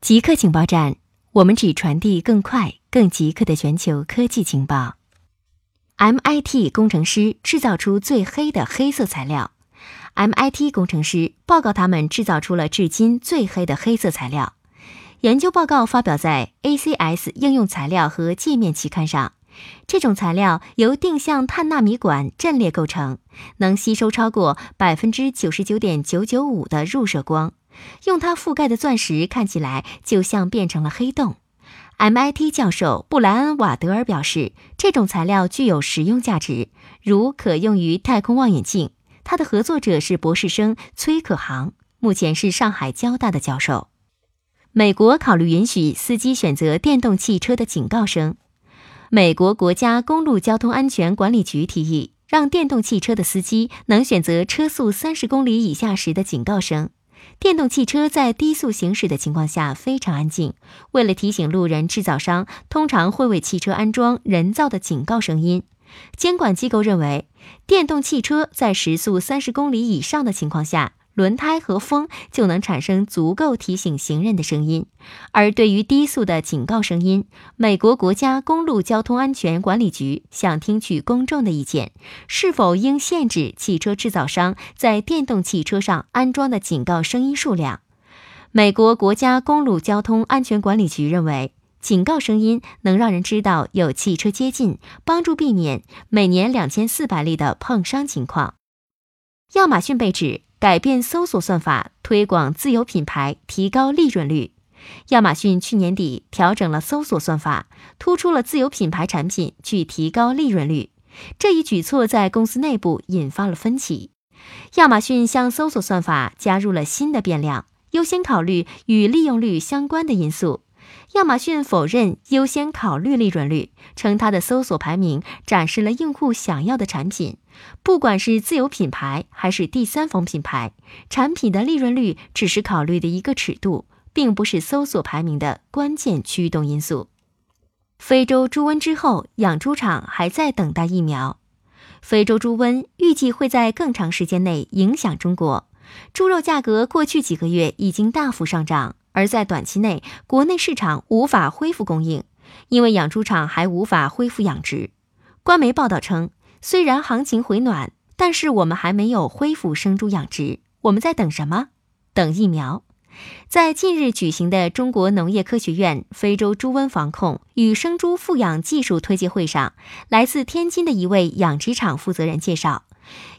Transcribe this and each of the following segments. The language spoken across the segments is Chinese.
极客情报站，我们只传递更快、更极客的全球科技情报。MIT 工程师制造出最黑的黑色材料。MIT 工程师报告，他们制造出了至今最黑的黑色材料。研究报告发表在《ACS 应用材料和界面》期刊上。这种材料由定向碳纳米管阵列构成，能吸收超过百分之九十九点九九五的入射光。用它覆盖的钻石看起来就像变成了黑洞。MIT 教授布莱恩·瓦德尔表示，这种材料具有实用价值，如可用于太空望远镜。他的合作者是博士生崔可航，目前是上海交大的教授。美国考虑允许司机选择电动汽车的警告声。美国国家公路交通安全管理局提议，让电动汽车的司机能选择车速三十公里以下时的警告声。电动汽车在低速行驶的情况下非常安静。为了提醒路人，制造商通常会为汽车安装人造的警告声音。监管机构认为，电动汽车在时速三十公里以上的情况下。轮胎和风就能产生足够提醒行人的声音，而对于低速的警告声音，美国国家公路交通安全管理局想听取公众的意见，是否应限制汽车制造商在电动汽车上安装的警告声音数量。美国国家公路交通安全管理局认为，警告声音能让人知道有汽车接近，帮助避免每年两千四百例的碰伤情况。亚马逊被指。改变搜索算法，推广自有品牌，提高利润率。亚马逊去年底调整了搜索算法，突出了自有品牌产品，去提高利润率。这一举措在公司内部引发了分歧。亚马逊向搜索算法加入了新的变量，优先考虑与利用率相关的因素。亚马逊否认优先考虑利润率，称它的搜索排名展示了用户想要的产品。不管是自有品牌还是第三方品牌，产品的利润率只是考虑的一个尺度，并不是搜索排名的关键驱动因素。非洲猪瘟之后，养猪场还在等待疫苗。非洲猪瘟预计会在更长时间内影响中国。猪肉价格过去几个月已经大幅上涨。而在短期内，国内市场无法恢复供应，因为养猪场还无法恢复养殖。官媒报道称，虽然行情回暖，但是我们还没有恢复生猪养殖。我们在等什么？等疫苗。在近日举行的中国农业科学院非洲猪瘟防控与生猪复养技术推介会上，来自天津的一位养殖场负责人介绍，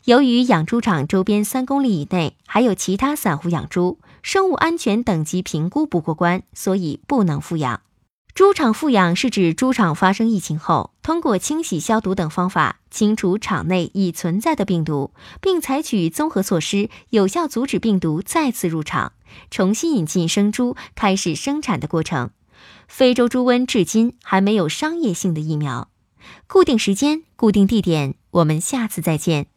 由于养猪场周边三公里以内还有其他散户养猪。生物安全等级评估不过关，所以不能复养。猪场复养是指猪场发生疫情后，通过清洗、消毒等方法清除场内已存在的病毒，并采取综合措施，有效阻止病毒再次入场，重新引进生猪，开始生产的过程。非洲猪瘟至今还没有商业性的疫苗。固定时间，固定地点，我们下次再见。